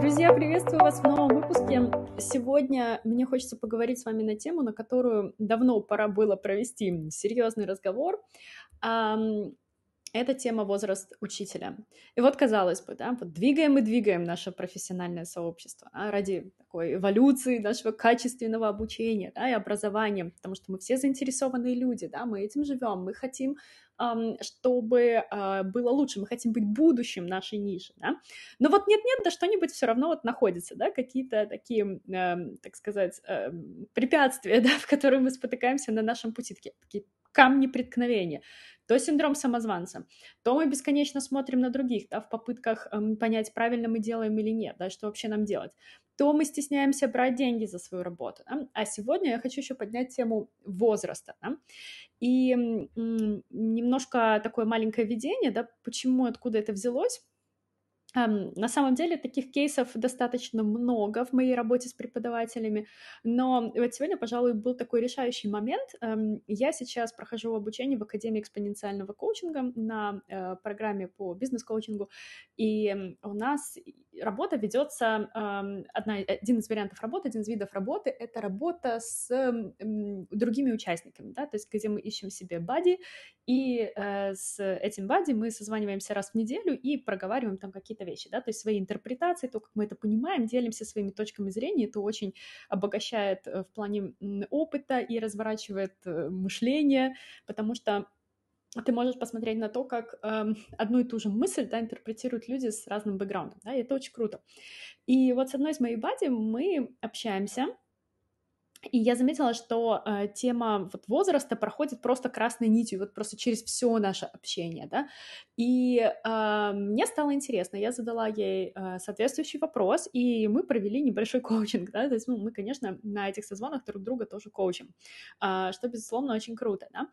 Друзья, приветствую вас в новом выпуске. Сегодня мне хочется поговорить с вами на тему, на которую давно пора было провести серьезный разговор. Это тема возраст учителя. И вот, казалось бы, да, вот двигаем и двигаем наше профессиональное сообщество да, ради такой эволюции нашего качественного обучения да, и образования, потому что мы все заинтересованные люди, да, мы этим живем, мы хотим чтобы а, было лучше, мы хотим быть будущим нашей ниши, да. Но вот нет-нет, да что-нибудь все равно вот находится, да, какие-то такие, так сказать, препятствия, да, в которые мы спотыкаемся на нашем пути, такие камни преткновения то синдром самозванца, то мы бесконечно смотрим на других, да, в попытках эм, понять, правильно мы делаем или нет, да, что вообще нам делать, то мы стесняемся брать деньги за свою работу. Да? А сегодня я хочу еще поднять тему возраста. Да? И м- немножко такое маленькое видение, да, почему, откуда это взялось. На самом деле таких кейсов достаточно много в моей работе с преподавателями, но вот сегодня, пожалуй, был такой решающий момент. Я сейчас прохожу обучение в Академии экспоненциального коучинга на э, программе по бизнес-коучингу, и у нас работа ведется, одна, один из вариантов работы, один из видов работы — это работа с другими участниками, да, то есть где мы ищем себе бади, и э, с этим бади мы созваниваемся раз в неделю и проговариваем там какие-то вещи, да, то есть свои интерпретации, то, как мы это понимаем, делимся своими точками зрения, это очень обогащает э, в плане опыта и разворачивает э, мышление, потому что ты можешь посмотреть на то, как э, одну и ту же мысль да, интерпретируют люди с разным бэкграундом, да, и это очень круто. И вот с одной из моих бади мы общаемся, и я заметила, что э, тема вот возраста проходит просто красной нитью, вот просто через все наше общение, да. И э, мне стало интересно, я задала ей э, соответствующий вопрос, и мы провели небольшой коучинг, да, то есть, ну, мы, конечно, на этих созвонах друг друга тоже коучим, э, что, безусловно, очень круто, да.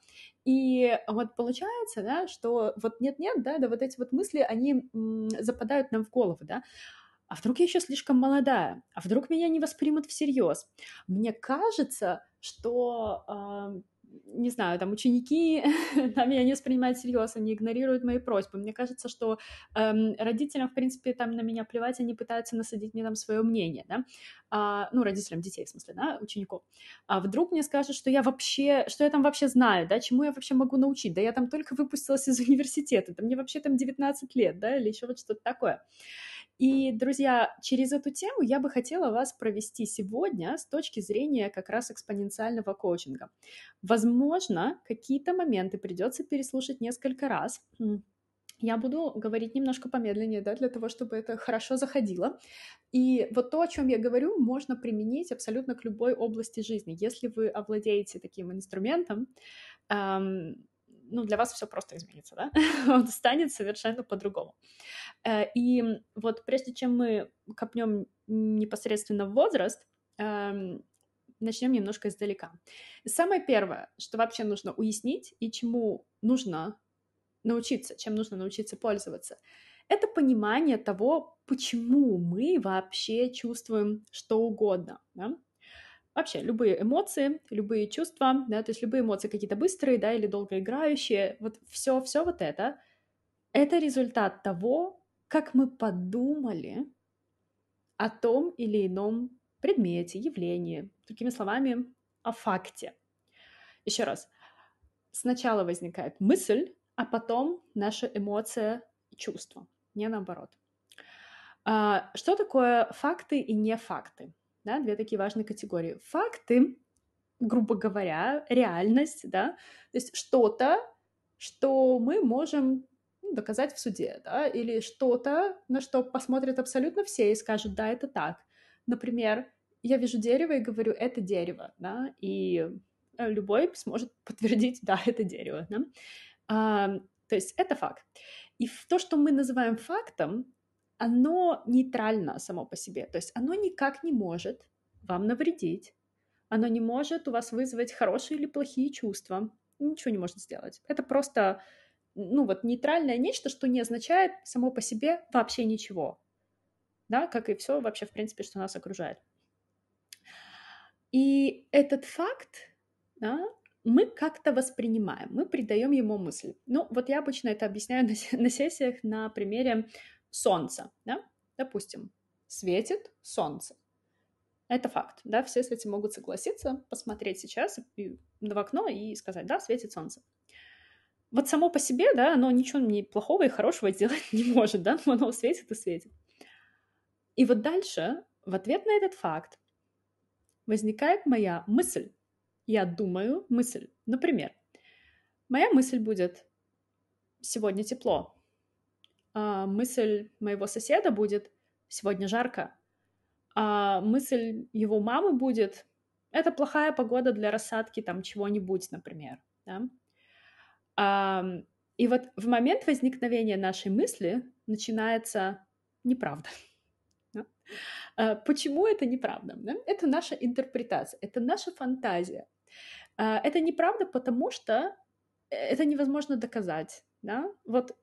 И вот получается, да, что вот нет-нет, да, да, вот эти вот мысли, они м, западают нам в голову, да, а вдруг я еще слишком молодая, а вдруг меня не воспримут всерьез. Мне кажется, что, э, не знаю, там ученики там меня не воспринимают всерьез, они игнорируют мои просьбы. Мне кажется, что э, родителям, в принципе, там на меня плевать, они пытаются насадить мне там свое мнение, да, а, ну, родителям детей, в смысле, да, учеников. А вдруг мне скажут, что я вообще, что я там вообще знаю, да, чему я вообще могу научить, да, я там только выпустилась из университета, да мне вообще там 19 лет, да, или еще вот что-то такое. И, друзья, через эту тему я бы хотела вас провести сегодня с точки зрения как раз экспоненциального коучинга. Возможно, какие-то моменты придется переслушать несколько раз. Я буду говорить немножко помедленнее, да, для того, чтобы это хорошо заходило. И вот то, о чем я говорю, можно применить абсолютно к любой области жизни. Если вы овладеете таким инструментом, эм, ну, для вас все просто изменится, да, он станет совершенно по-другому. Э, и вот прежде чем мы копнем непосредственно в возраст, эм, начнем немножко издалека. Самое первое, что вообще нужно уяснить и чему нужно научиться, чем нужно научиться пользоваться, это понимание того, почему мы вообще чувствуем что угодно. Да? Вообще любые эмоции, любые чувства, да, то есть любые эмоции какие-то быстрые, да, или долгоиграющие, вот все, все вот это, это результат того, как мы подумали о том или ином предмете, явлении, другими словами, о факте. Еще раз, сначала возникает мысль, а потом наша эмоция и чувство, не наоборот. А, что такое факты и не факты? Да, две такие важные категории. Факты, грубо говоря, реальность, да, то есть что-то, что мы можем ну, доказать в суде, да, или что-то, на что посмотрят абсолютно все и скажут, да, это так. Например, я вижу дерево и говорю, это дерево, да, и э, любой сможет подтвердить, да, это дерево, да. А, то есть это факт. И то, что мы называем фактом, оно нейтрально само по себе, то есть оно никак не может вам навредить, оно не может у вас вызвать хорошие или плохие чувства, ничего не может сделать. Это просто, ну вот, нейтральное нечто, что не означает само по себе вообще ничего, да, как и все вообще, в принципе, что нас окружает. И этот факт, да, мы как-то воспринимаем, мы придаем ему мысль. Ну, вот я обычно это объясняю на, на сессиях на примере солнце, да? допустим, светит солнце. Это факт, да, все с этим могут согласиться, посмотреть сейчас в окно и сказать, да, светит солнце. Вот само по себе, да, оно ничего не плохого и хорошего сделать не может, да, но оно светит и светит. И вот дальше, в ответ на этот факт, возникает моя мысль. Я думаю мысль. Например, моя мысль будет «сегодня тепло», а мысль моего соседа будет «сегодня жарко», а мысль его мамы будет «это плохая погода для рассадки там чего-нибудь», например. Да? А, и вот в момент возникновения нашей мысли начинается неправда. Да? А, почему это неправда? Да? Это наша интерпретация, это наша фантазия. А, это неправда, потому что это невозможно доказать. Да? Вот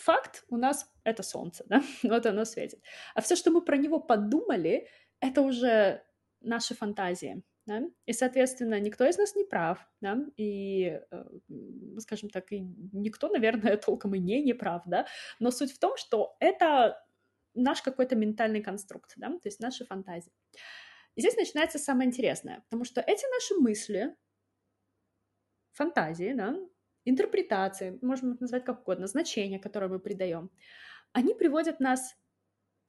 факт у нас — это солнце, да? вот оно светит. А все, что мы про него подумали, это уже наши фантазии. Да? И, соответственно, никто из нас не прав, да? и, э, скажем так, и никто, наверное, толком и не не прав, да? но суть в том, что это наш какой-то ментальный конструкт, да? то есть наши фантазии. И здесь начинается самое интересное, потому что эти наши мысли, фантазии, да, интерпретации, можем их назвать как угодно, значения, которые мы придаем, они приводят нас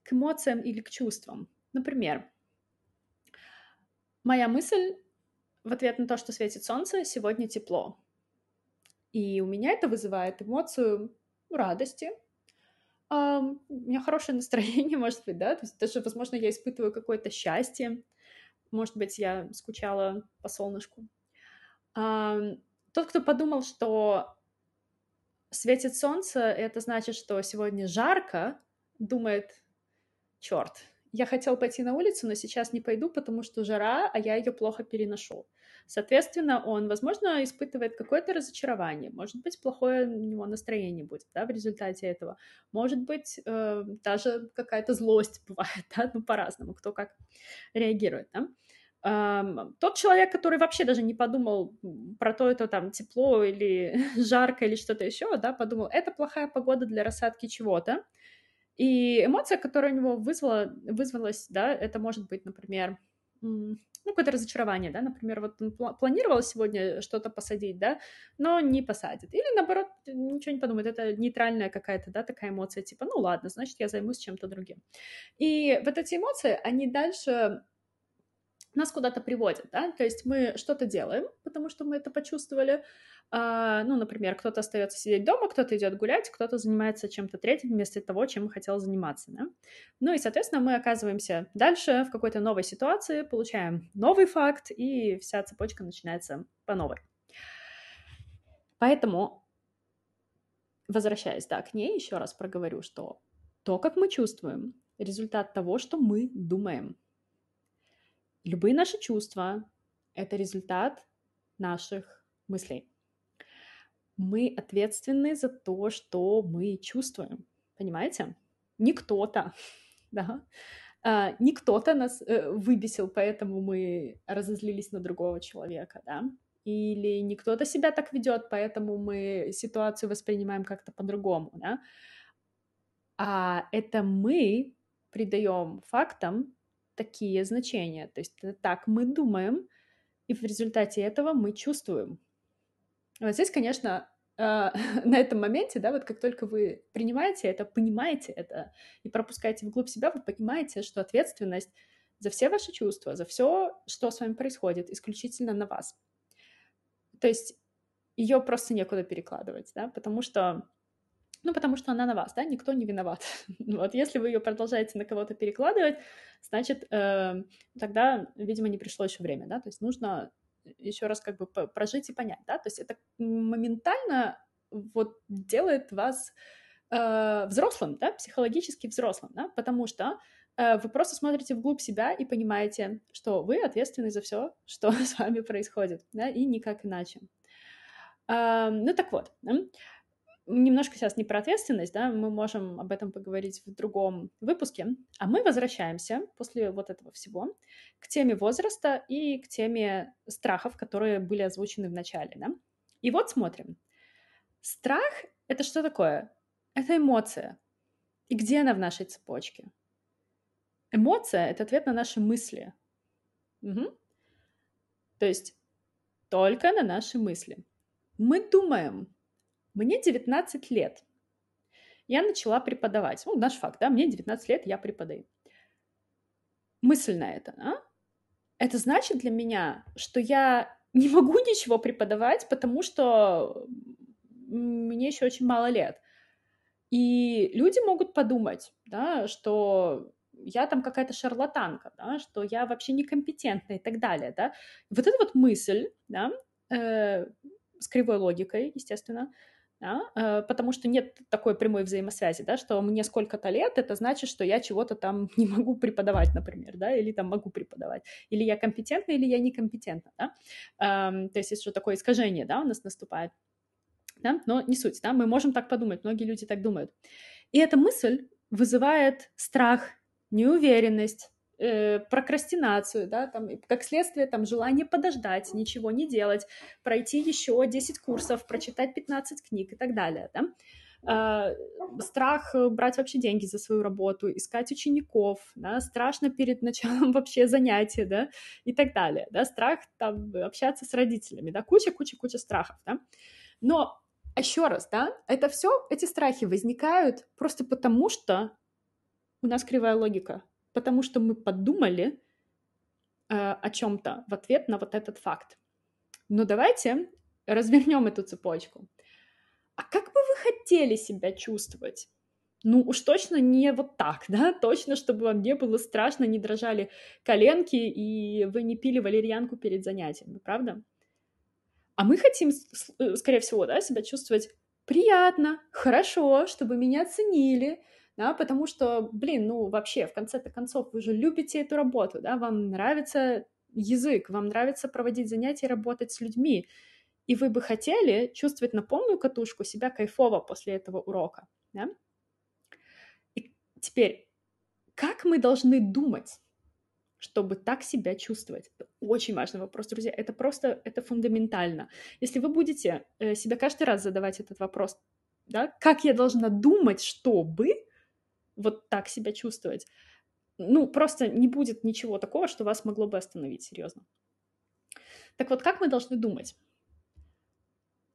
к эмоциям или к чувствам. Например, моя мысль в ответ на то, что светит солнце, сегодня тепло. И у меня это вызывает эмоцию радости. Uh, у меня хорошее настроение, может быть, да, то есть даже, возможно, я испытываю какое-то счастье, может быть, я скучала по солнышку. Тот, кто подумал, что светит солнце, это значит, что сегодня жарко, думает, черт, я хотел пойти на улицу, но сейчас не пойду, потому что жара, а я ее плохо переношу. Соответственно, он, возможно, испытывает какое-то разочарование, может быть, плохое у него настроение будет, да, в результате этого. Может быть, э, даже какая-то злость бывает, да, ну, по-разному, кто как реагирует, да тот человек, который вообще даже не подумал про то, это там тепло или жарко или что-то еще, да, подумал, это плохая погода для рассадки чего-то. И эмоция, которая у него вызвала, вызвалась, да, это может быть, например, ну, какое-то разочарование, да, например, вот он планировал сегодня что-то посадить, да, но не посадит. Или, наоборот, ничего не подумает, это нейтральная какая-то, да, такая эмоция, типа, ну, ладно, значит, я займусь чем-то другим. И вот эти эмоции, они дальше нас куда-то приводят, да, то есть мы что-то делаем, потому что мы это почувствовали, а, ну, например, кто-то остается сидеть дома, кто-то идет гулять, кто-то занимается чем-то третьим вместо того, чем хотел заниматься, да? ну и, соответственно, мы оказываемся дальше в какой-то новой ситуации, получаем новый факт, и вся цепочка начинается по новой. Поэтому, возвращаясь, да, к ней, еще раз проговорю, что то, как мы чувствуем, результат того, что мы думаем – Любые наши чувства — это результат наших мыслей. Мы ответственны за то, что мы чувствуем. Понимаете? Не кто-то, да? А, не кто-то нас э, выбесил, поэтому мы разозлились на другого человека, да? Или не кто-то себя так ведет, поэтому мы ситуацию воспринимаем как-то по-другому, да? А это мы придаем фактам такие значения. То есть это так мы думаем, и в результате этого мы чувствуем. Вот здесь, конечно, э, на этом моменте, да, вот как только вы принимаете это, понимаете это и пропускаете вглубь себя, вы понимаете, что ответственность за все ваши чувства, за все, что с вами происходит, исключительно на вас. То есть ее просто некуда перекладывать, да, потому что ну, потому что она на вас, да, никто не виноват. вот, если вы ее продолжаете на кого-то перекладывать, значит, э, тогда, видимо, не пришло еще время, да, то есть нужно еще раз как бы прожить и понять, да, то есть это моментально вот делает вас э, взрослым, да, психологически взрослым, да, потому что э, вы просто смотрите вглубь себя и понимаете, что вы ответственны за все, что с вами происходит, да, и никак иначе. Э, ну так вот? Немножко сейчас не про ответственность, да, мы можем об этом поговорить в другом выпуске, а мы возвращаемся после вот этого всего к теме возраста и к теме страхов, которые были озвучены в начале, да. И вот смотрим. Страх — это что такое? Это эмоция. И где она в нашей цепочке? Эмоция — это ответ на наши мысли. Угу. То есть только на наши мысли. Мы думаем, мне 19 лет, я начала преподавать. Ну, наш факт, да, мне 19 лет, я преподаю. Мысль на это, да? Это значит для меня, что я не могу ничего преподавать, потому что мне еще очень мало лет. И люди могут подумать, да, что я там какая-то шарлатанка, да, что я вообще некомпетентна и так далее, да. Вот эта вот мысль, да, э, с кривой логикой, естественно, да, э, потому что нет такой прямой взаимосвязи, да, что мне сколько-то лет, это значит, что я чего-то там не могу преподавать, например, да, или там могу преподавать, или я компетентна, или я некомпетентна, да, эм, то есть если что такое искажение, да, у нас наступает, да, но не суть, да, мы можем так подумать, многие люди так думают, и эта мысль вызывает страх, неуверенность, э, прокрастинацию, да, там, как следствие, там, желание подождать, ничего не делать, пройти еще 10 курсов, прочитать 15 книг и так далее, да. Uh, страх брать вообще деньги за свою работу, искать учеников, да, страшно перед началом вообще занятия, да, и так далее, да, страх там общаться с родителями, да, куча-куча-куча страхов, да. Но еще раз, да, это все, эти страхи возникают просто потому, что у нас кривая логика, потому что мы подумали э, о чем-то в ответ на вот этот факт. Но давайте развернем эту цепочку. А как бы вы хотели себя чувствовать? Ну, уж точно не вот так, да, точно, чтобы вам не было страшно, не дрожали коленки, и вы не пили валерьянку перед занятиями, правда? А мы хотим, э, скорее всего, да, себя чувствовать приятно, хорошо, чтобы меня ценили, да, потому что, блин, ну вообще, в конце-то концов, вы же любите эту работу, да, вам нравится язык, вам нравится проводить занятия, работать с людьми, и вы бы хотели чувствовать на полную катушку себя кайфово после этого урока, да? И теперь, как мы должны думать, чтобы так себя чувствовать? Это очень важный вопрос, друзья. Это просто, это фундаментально. Если вы будете э, себя каждый раз задавать этот вопрос, да, как я должна думать, чтобы, вот так себя чувствовать. Ну, просто не будет ничего такого, что вас могло бы остановить, серьезно. Так вот, как мы должны думать?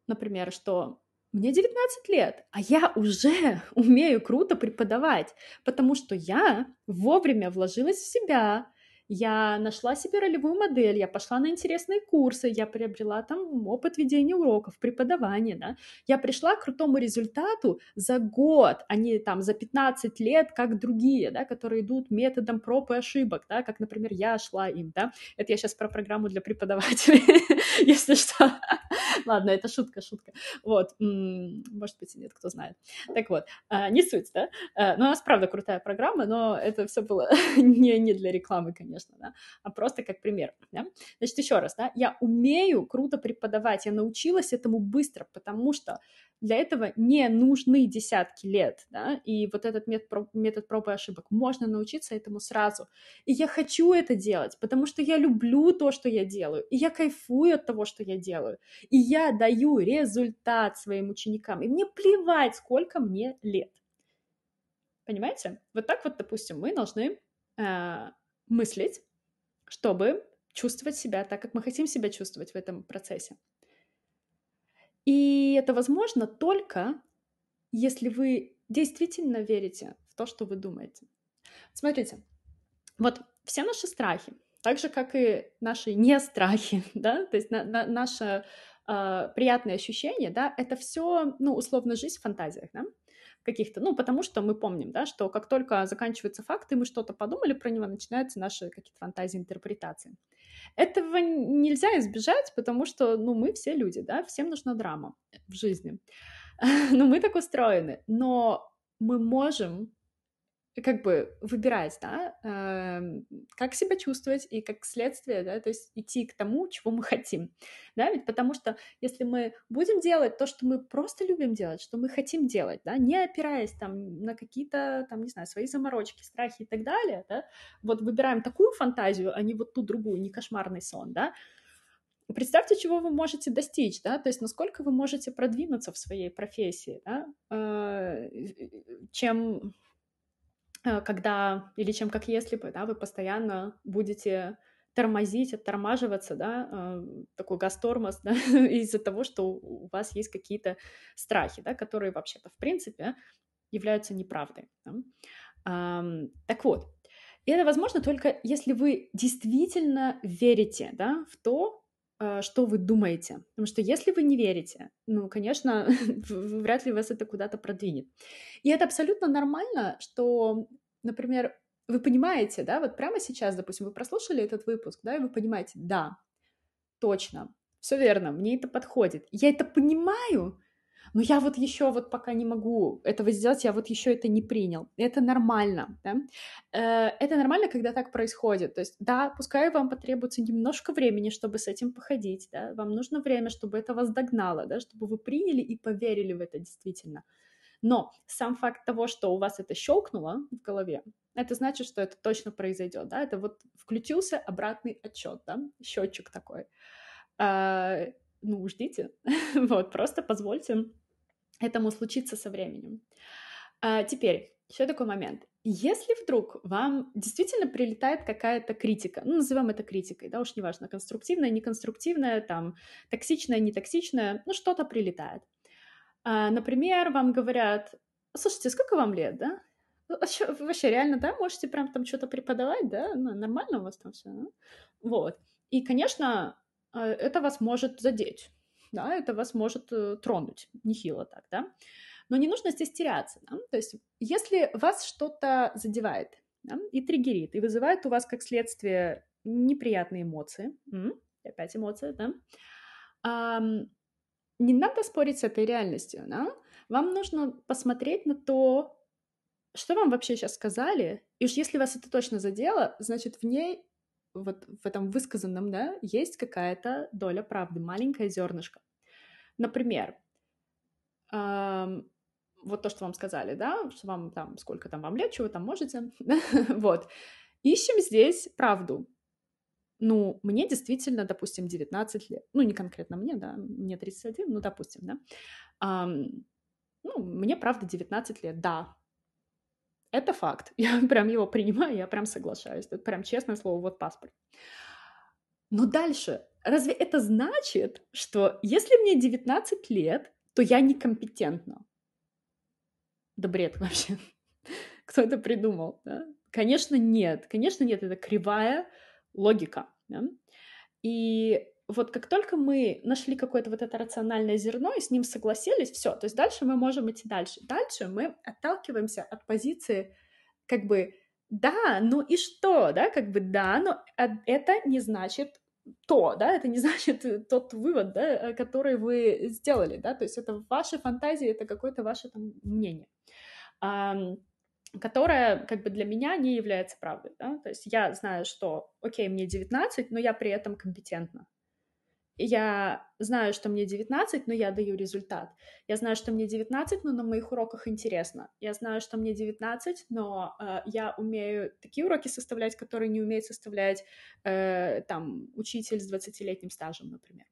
Например, что мне 19 лет, а я уже умею круто преподавать, потому что я вовремя вложилась в себя, я нашла себе ролевую модель, я пошла на интересные курсы, я приобрела там опыт ведения уроков, преподавания, да. Я пришла к крутому результату за год, а не там за 15 лет, как другие, да, которые идут методом проб и ошибок, да, как, например, я шла им, да. Это я сейчас про программу для преподавателей, если что. Ладно, это шутка, шутка. Вот, может быть, нет, кто знает. Так вот, а, не суть, да. А, но у нас, правда, крутая программа, но это все было не, не для рекламы, конечно конечно, да, а просто как пример, да. Значит, еще раз, да, я умею круто преподавать, я научилась этому быстро, потому что для этого не нужны десятки лет, да, и вот этот метод, метод проб и ошибок, можно научиться этому сразу. И я хочу это делать, потому что я люблю то, что я делаю, и я кайфую от того, что я делаю, и я даю результат своим ученикам, и мне плевать, сколько мне лет. Понимаете? Вот так вот, допустим, мы должны э, мыслить, чтобы чувствовать себя так, как мы хотим себя чувствовать в этом процессе. И это возможно только если вы действительно верите в то, что вы думаете. Смотрите, вот все наши страхи, так же, как и наши не страхи, да, то есть на, на, наше э, приятное ощущение, да, это все, ну, условно, жизнь в фантазиях, да, каких-то, ну, потому что мы помним, да, что как только заканчиваются факты, мы что-то подумали про него, начинаются наши какие-то фантазии, интерпретации. Этого нельзя избежать, потому что, ну, мы все люди, да, всем нужна драма в жизни. Ну, мы так устроены, но мы можем как бы выбирать, да, э, как себя чувствовать и как следствие, да, то есть идти к тому, чего мы хотим, да, ведь потому что если мы будем делать то, что мы просто любим делать, что мы хотим делать, да, не опираясь там на какие-то, там, не знаю, свои заморочки, страхи и так далее, да, вот выбираем такую фантазию, а не вот ту другую, не кошмарный сон, да, представьте, чего вы можете достичь, да, то есть насколько вы можете продвинуться в своей профессии, да, э, чем когда, или чем как если бы, да, вы постоянно будете тормозить, оттормаживаться, да, э, такой газ-тормоз, да, из-за того, что у вас есть какие-то страхи, да, которые вообще-то, в принципе, являются неправдой. Да. Так вот, и это возможно только если вы действительно верите да, в то, э, что вы думаете. Потому что если вы не верите, ну, конечно, вряд ли вас это куда-то продвинет. И это абсолютно нормально, что, например, вы понимаете, да, вот прямо сейчас, допустим, вы прослушали этот выпуск, да, и вы понимаете, да, точно, все верно, мне это подходит. Я это понимаю, но я вот еще вот пока не могу этого сделать, я вот еще это не принял. Это нормально, да? Э, это нормально, когда так происходит. То есть, да, пускай вам потребуется немножко времени, чтобы с этим походить, да, вам нужно время, чтобы это вас догнало, да, чтобы вы приняли и поверили в это действительно. Но сам факт того, что у вас это щелкнуло в голове, это значит, что это точно произойдет, да, это вот включился обратный отчет, да, счетчик такой. Ну, ждите, вот, просто позвольте этому случиться со временем. А, теперь, еще такой момент. Если вдруг вам действительно прилетает какая-то критика, ну, назовем это критикой, да, уж неважно, конструктивная, неконструктивная, там, токсичная, нетоксичная, ну, что-то прилетает. А, например, вам говорят, слушайте, сколько вам лет, да? Вообще, вообще реально, да, можете прям там что-то преподавать, да? Ну, нормально у вас там все, да? Вот. И, конечно, это вас может задеть, да, это вас может э, тронуть, нехило так, да, но не нужно здесь теряться, да? то есть если вас что-то задевает да, и триггерит, и вызывает у вас как следствие неприятные эмоции, опять эмоции, да, не надо спорить с этой реальностью, да, вам нужно посмотреть на то, что вам вообще сейчас сказали, и уж если вас это точно задело, значит, в ней вот в этом высказанном, да, есть какая-то доля правды, маленькое зернышко. Например, эм, вот то, что вам сказали, да, что вам там, сколько там вам лет, чего там можете, вот. Ищем здесь правду. Ну, мне действительно, допустим, 19 лет. Ну, не конкретно мне, да, мне 31, ну, допустим, да. Um, ну, мне, правда, 19 лет, да, это факт. Я прям его принимаю, я прям соглашаюсь. Это прям честное слово, вот паспорт. Но дальше, разве это значит, что если мне 19 лет, то я некомпетентна? Да бред вообще. Кто это придумал? Да? Конечно, нет. Конечно, нет. Это кривая логика. Да? И вот как только мы нашли какое-то вот это рациональное зерно и с ним согласились, все, то есть дальше мы можем идти дальше. Дальше мы отталкиваемся от позиции как бы да, ну и что, да, как бы да, но это не значит то, да, это не значит тот вывод, да, который вы сделали, да, то есть это ваши фантазии, это какое-то ваше там мнение которая как бы для меня не является правдой, да? то есть я знаю, что, окей, мне 19, но я при этом компетентна, я знаю, что мне 19, но я даю результат. Я знаю, что мне 19, но на моих уроках интересно. Я знаю, что мне 19, но э, я умею такие уроки составлять, которые не умеет составлять э, там учитель с 20-летним стажем, например.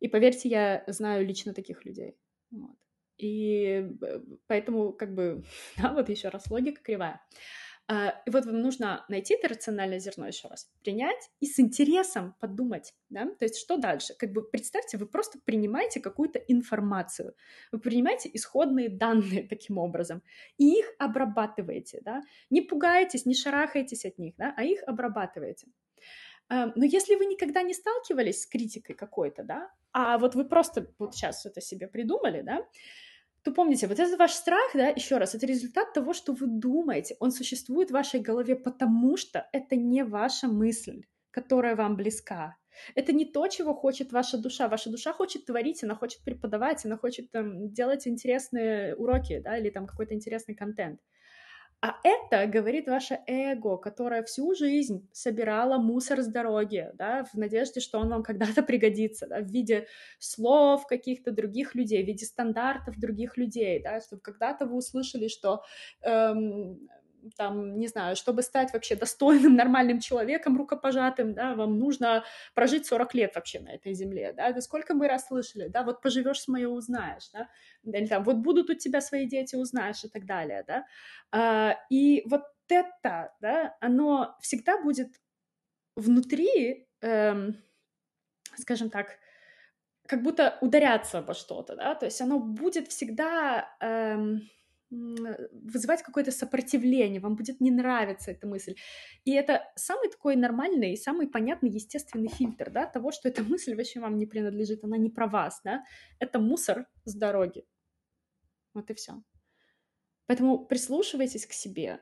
И поверьте, я знаю лично таких людей. Вот. И э, поэтому, как бы, да, вот еще раз логика кривая. А, и вот вам нужно найти это рациональное зерно еще раз, принять и с интересом подумать, да, то есть что дальше? Как бы представьте, вы просто принимаете какую-то информацию, вы принимаете исходные данные таким образом и их обрабатываете, да, не пугаетесь, не шарахаетесь от них, да, а их обрабатываете. А, но если вы никогда не сталкивались с критикой какой-то, да, а вот вы просто вот сейчас это себе придумали, да, то помните, вот этот ваш страх, да, еще раз, это результат того, что вы думаете. Он существует в вашей голове, потому что это не ваша мысль, которая вам близка. Это не то, чего хочет ваша душа. Ваша душа хочет творить, она хочет преподавать, она хочет там, делать интересные уроки, да, или там какой-то интересный контент. А это говорит ваше эго, которое всю жизнь собирало мусор с дороги, да, в надежде, что он вам когда-то пригодится, да, в виде слов каких-то других людей, в виде стандартов других людей, да, чтобы когда-то вы услышали, что эм, там, не знаю, чтобы стать вообще достойным, нормальным человеком, рукопожатым, да, вам нужно прожить 40 лет вообще на этой земле, да, это сколько мы раз слышали, да, вот поживешь с мое узнаешь, да, или там, вот будут у тебя свои дети, узнаешь и так далее, да, а, и вот это, да, оно всегда будет внутри, эм, скажем так, как будто ударяться обо что-то, да, то есть оно будет всегда эм, вызывать какое-то сопротивление, вам будет не нравиться эта мысль. И это самый такой нормальный, самый понятный, естественный фильтр, да, того, что эта мысль вообще вам не принадлежит, она не про вас, да, это мусор с дороги. Вот и все. Поэтому прислушивайтесь к себе,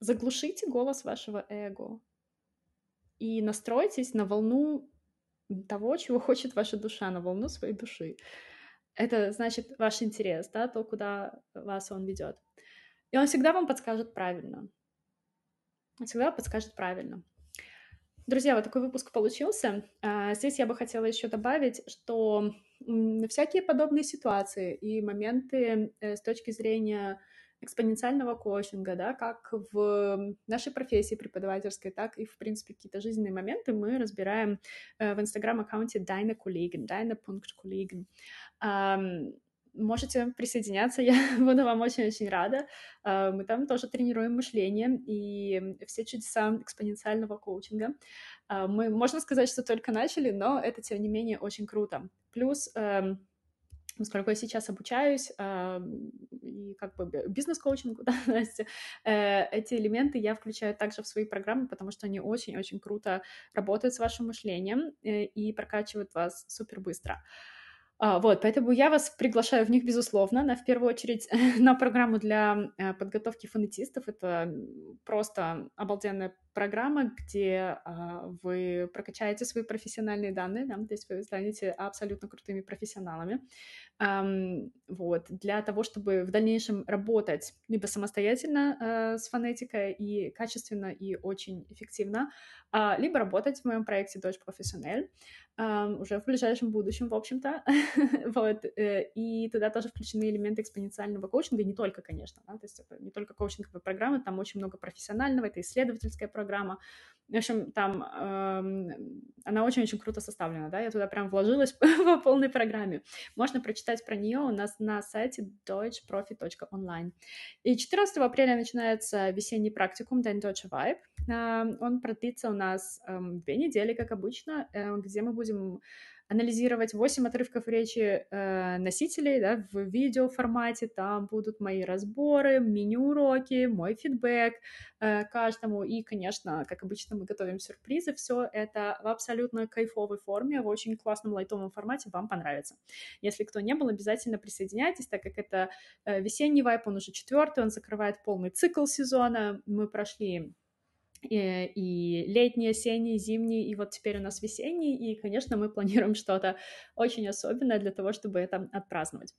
заглушите голос вашего эго и настройтесь на волну того, чего хочет ваша душа, на волну своей души. Это значит ваш интерес, да, то, куда вас он ведет. И он всегда вам подскажет правильно. Он всегда подскажет правильно. Друзья, вот такой выпуск получился. А, здесь я бы хотела еще добавить, что всякие подобные ситуации и моменты э, с точки зрения экспоненциального коучинга, да, как в нашей профессии преподавательской, так и, в принципе, какие-то жизненные моменты мы разбираем э, в инстаграм-аккаунте Дайна Кулигин, Дайна.Кулигин. Можете присоединяться, я буду вам очень-очень рада. А, мы там тоже тренируем мышление и все чудеса экспоненциального коучинга. А, мы, можно сказать, что только начали, но это, тем не менее, очень круто. Плюс эм, поскольку я сейчас обучаюсь э, и как бы бизнес-коучингу, да, Настя, э, эти элементы я включаю также в свои программы, потому что они очень-очень круто работают с вашим мышлением э, и прокачивают вас супер быстро. А, вот, поэтому я вас приглашаю в них, безусловно, на, в первую очередь на программу для э, подготовки фонетистов. Это просто обалденная программа, где а, вы прокачаете свои профессиональные данные, да, то есть вы станете абсолютно крутыми профессионалами. Вот, для того, чтобы в дальнейшем работать либо самостоятельно э, с фонетикой и качественно, и очень эффективно, а, либо работать в моем проекте Дочь Профессионель уже в ближайшем будущем, в общем-то. вот. Э, и туда тоже включены элементы экспоненциального коучинга, не только, конечно, да, то есть это не только коучинговая программа, там очень много профессионального, это исследовательская программа. В общем, там эм, она очень-очень круто составлена, да, я туда прям вложилась по полной программе. Можно прочитать про нее у нас на сайте deutschprofi.online. И 14 апреля начинается весенний практикум Dein Deutsche Vibe. Э, он продлится у нас э, две недели, как обычно, э, где мы будем анализировать 8 отрывков речи э, носителей да, в видеоформате. Там будут мои разборы, меню-уроки, мой фидбэк э, каждому. И, конечно, как обычно, мы готовим сюрпризы. Все это в абсолютно кайфовой форме, в очень классном лайтовом формате. Вам понравится. Если кто не был, обязательно присоединяйтесь, так как это э, весенний вайп, он уже четвертый, он закрывает полный цикл сезона. Мы прошли и, э, и летний, осенний, зимний, и вот теперь у нас весенний, и, конечно, мы планируем что-то очень особенное для того, чтобы это отпраздновать.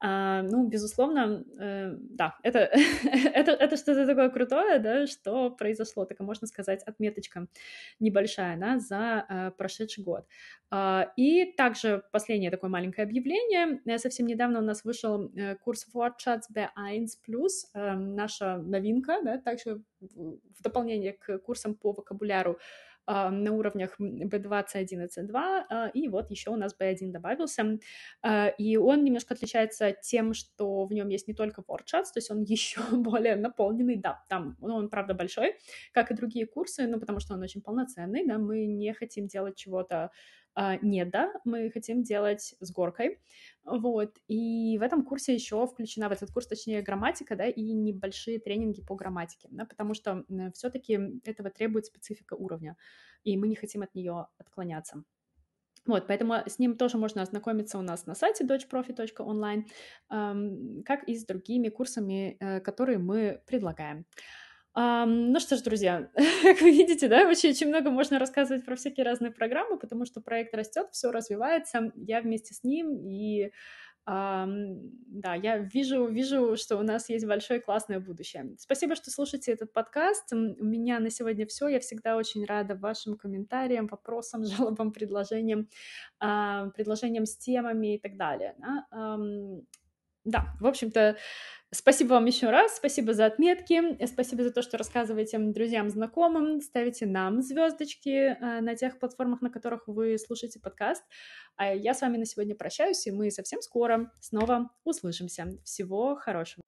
А, ну, безусловно, э, да, это, это, это что-то такое крутое, да, что произошло, так можно сказать, отметочка небольшая, да, за э, прошедший год. А, и также последнее такое маленькое объявление. Э, совсем недавно у нас вышел э, курс WordChats B1+, э, наша новинка, да, также в дополнение к курсам по вокабуляру а, на уровнях B2, C1 и C2, и вот еще у нас B1 добавился, а, и он немножко отличается тем, что в нем есть не только WordChats, то есть он еще более наполненный, да, там, ну, он, правда, большой, как и другие курсы, ну, потому что он очень полноценный, да, мы не хотим делать чего-то а, не да, мы хотим делать с горкой, вот, и в этом курсе еще включена, в этот курс, точнее, грамматика, да, и небольшие тренинги по грамматике, да, потому что все-таки этого требует специфика уровня, и мы не хотим от нее отклоняться. Вот, поэтому с ним тоже можно ознакомиться у нас на сайте dodgeprofi.online, как и с другими курсами, э, которые мы предлагаем. Ну что ж, друзья, как вы видите, да, очень, очень много можно рассказывать про всякие разные программы, потому что проект растет, все развивается, я вместе с ним, и да, я вижу, вижу, что у нас есть большое классное будущее. Спасибо, что слушаете этот подкаст. У меня на сегодня все. Я всегда очень рада вашим комментариям, вопросам, жалобам, предложениям, предложениям с темами и так далее. Да, да в общем-то, Спасибо вам еще раз, спасибо за отметки, спасибо за то, что рассказываете друзьям, знакомым, ставите нам звездочки э, на тех платформах, на которых вы слушаете подкаст. А я с вами на сегодня прощаюсь, и мы совсем скоро снова услышимся. Всего хорошего.